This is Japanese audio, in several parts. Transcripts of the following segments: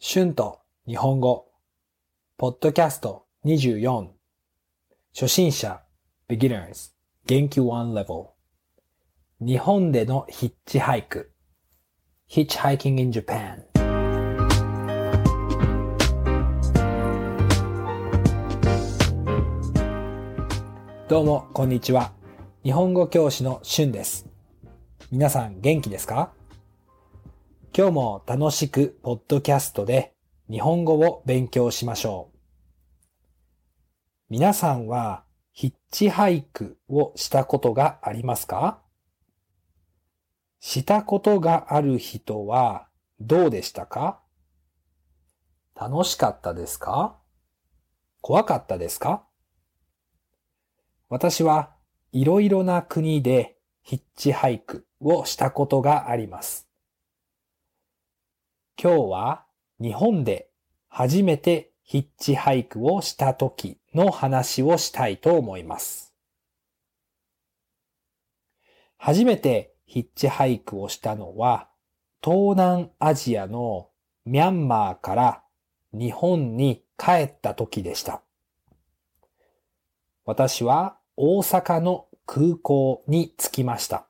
春と日本語、ポッドキャスト24、初心者、beginners、元気 one level、日本でのヒッチハイク、hitchhiking in Japan、どうも、こんにちは。日本語教師の春です。皆さん元気ですか？今日も楽しくポッドキャストで日本語を勉強しましょう。皆さんはヒッチハイクをしたことがありますか？したことがある人はどうでしたか？楽しかったですか？怖かったですか？私はいろいろな国でヒッチハイクをしたことがあります。今日は日本で初めてヒッチハイクをした時の話をしたいと思います。初めてヒッチハイクをしたのは東南アジアのミャンマーから日本に帰った時でした。私は大阪の空港に着きました。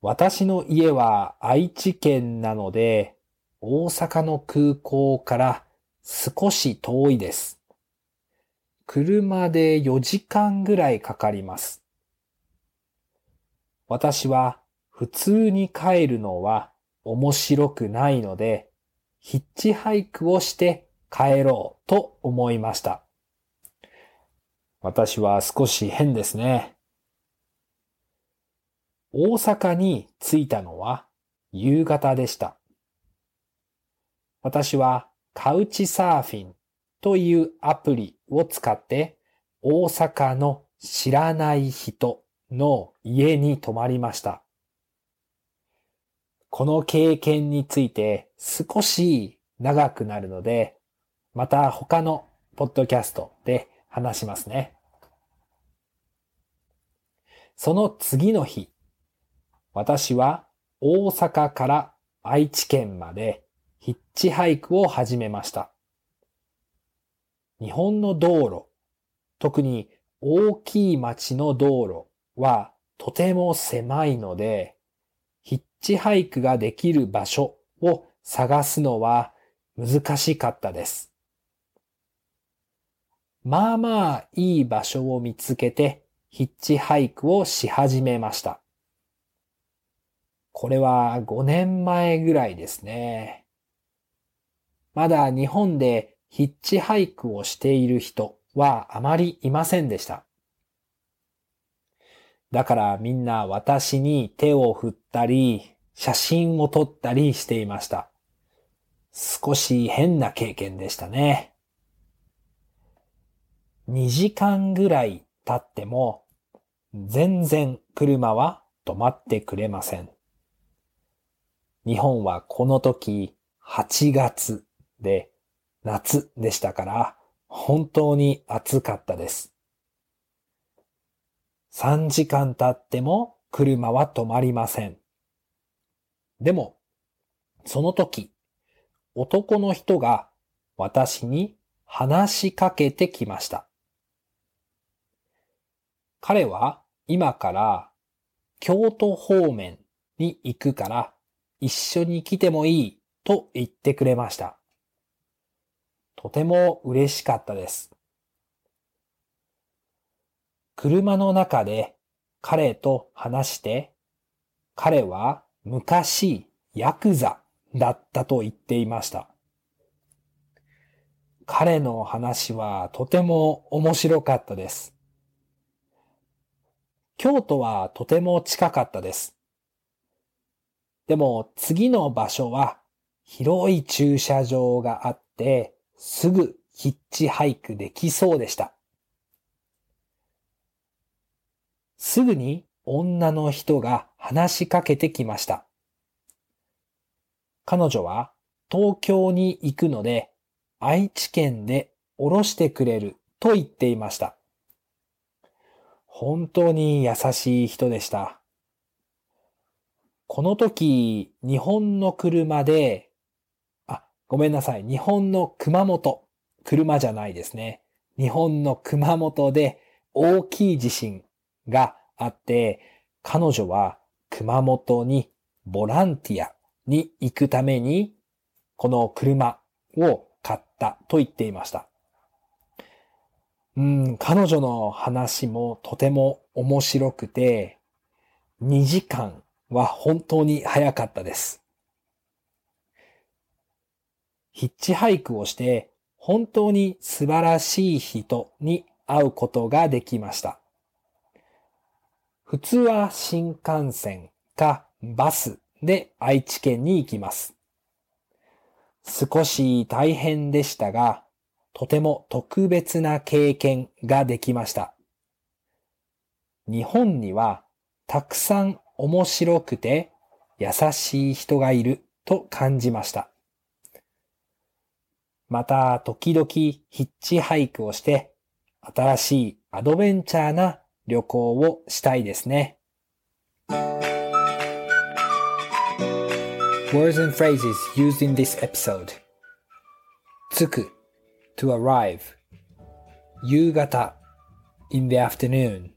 私の家は愛知県なので、大阪の空港から少し遠いです。車で4時間ぐらいかかります。私は普通に帰るのは面白くないので、ヒッチハイクをして帰ろうと思いました。私は少し変ですね。大阪に着いたのは夕方でした。私はカウチサーフィンというアプリを使って大阪の知らない人の家に泊まりました。この経験について少し長くなるので、また他のポッドキャストで話しますね。その次の日、私は大阪から愛知県までヒッチハイクを始めました。日本の道路、特に大きい町の道路はとても狭いので、ヒッチハイクができる場所を探すのは難しかったです。まあまあいい場所を見つけてヒッチハイクをし始めました。これは5年前ぐらいですね。まだ日本でヒッチハイクをしている人はあまりいませんでした。だからみんな私に手を振ったり、写真を撮ったりしていました。少し変な経験でしたね。2時間ぐらい経っても、全然車は止まってくれません。日本はこの時8月で夏でしたから本当に暑かったです。3時間経っても車は止まりません。でも、その時、男の人が私に話しかけてきました。彼は今から京都方面に行くから一緒に来てもいいと言ってくれました。とても嬉しかったです。車の中で彼と話して、彼は昔ヤクザだったと言っていました。彼の話はとても面白かったです。京都はとても近かったです。でも次の場所は広い駐車場があってすぐヒッチハイクできそうでした。すぐに女の人が話しかけてきました。彼女は東京に行くので愛知県で降ろしてくれると言っていました。本当に優しい人でした。この時、日本の車であごめんなさい。日本の熊本。車じゃないですね。日本の熊本で大きい地震があって、彼女は熊本にボランティアに行くために、この車を買ったと言っていました。うん、彼女の話もとても面白くて、2時間は本当に早かったです。ヒッチハイクをして本当に素晴らしい人に会うことができました。普通は新幹線かバスで愛知県に行きます。少し大変でしたが、とても特別な経験ができました。日本にはたくさん面白くて優しい人がいると感じました。また時々ヒッチハイクをして新しいアドベンチャーな旅行をしたいですね。Words and phrases used in this episode つく to arrive 夕方 in the afternoon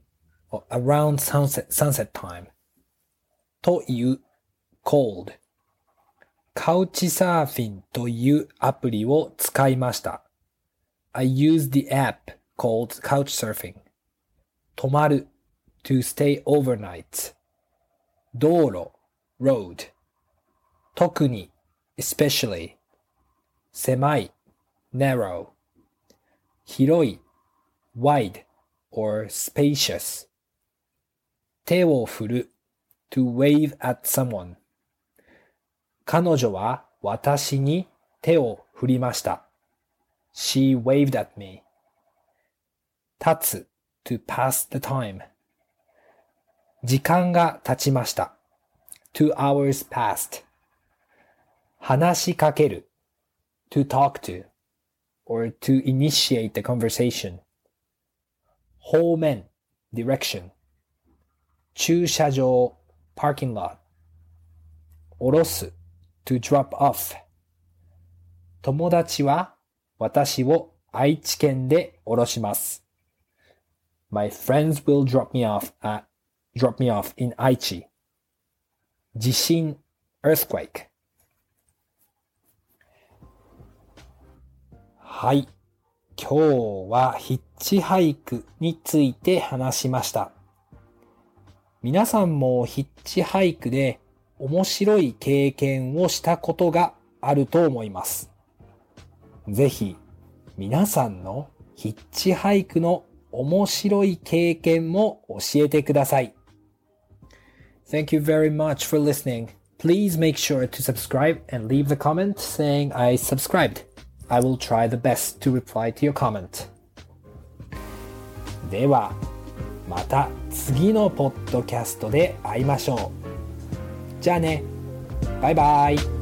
or around sunset, sunset time という cold カウチサーフィンというアプリを使いました。I use the app called Couchsurfing. 泊まる to stay overnight. 道路 road. 特に especially. 狭い narrow. 広い wide or spacious. 手を振る to wave at someone. 彼女は私に手を振りました。She waved at me. 立つ to pass the time. 時間が経ちました。two hours passed. 話しかける to talk to or to initiate the conversation. 方面 direction. 駐車場 parking lot. 下ろす to drop off 友達は私を愛知県で降ろします。My friends will drop me off at drop me off in 愛知。地震 earthquake はい。今日はヒッチハイクについて話しました。皆さんもヒッチハイクで面白い経験をしたことがあると思います。ぜひ皆さんのヒッチハイクの面白い経験も教えてください。Thank you very much for listening. Please make sure to subscribe and leave the comment saying I subscribed. I will try the best to reply to your comment. では、また次のポッドキャストで会いましょう。じゃあねバイバイ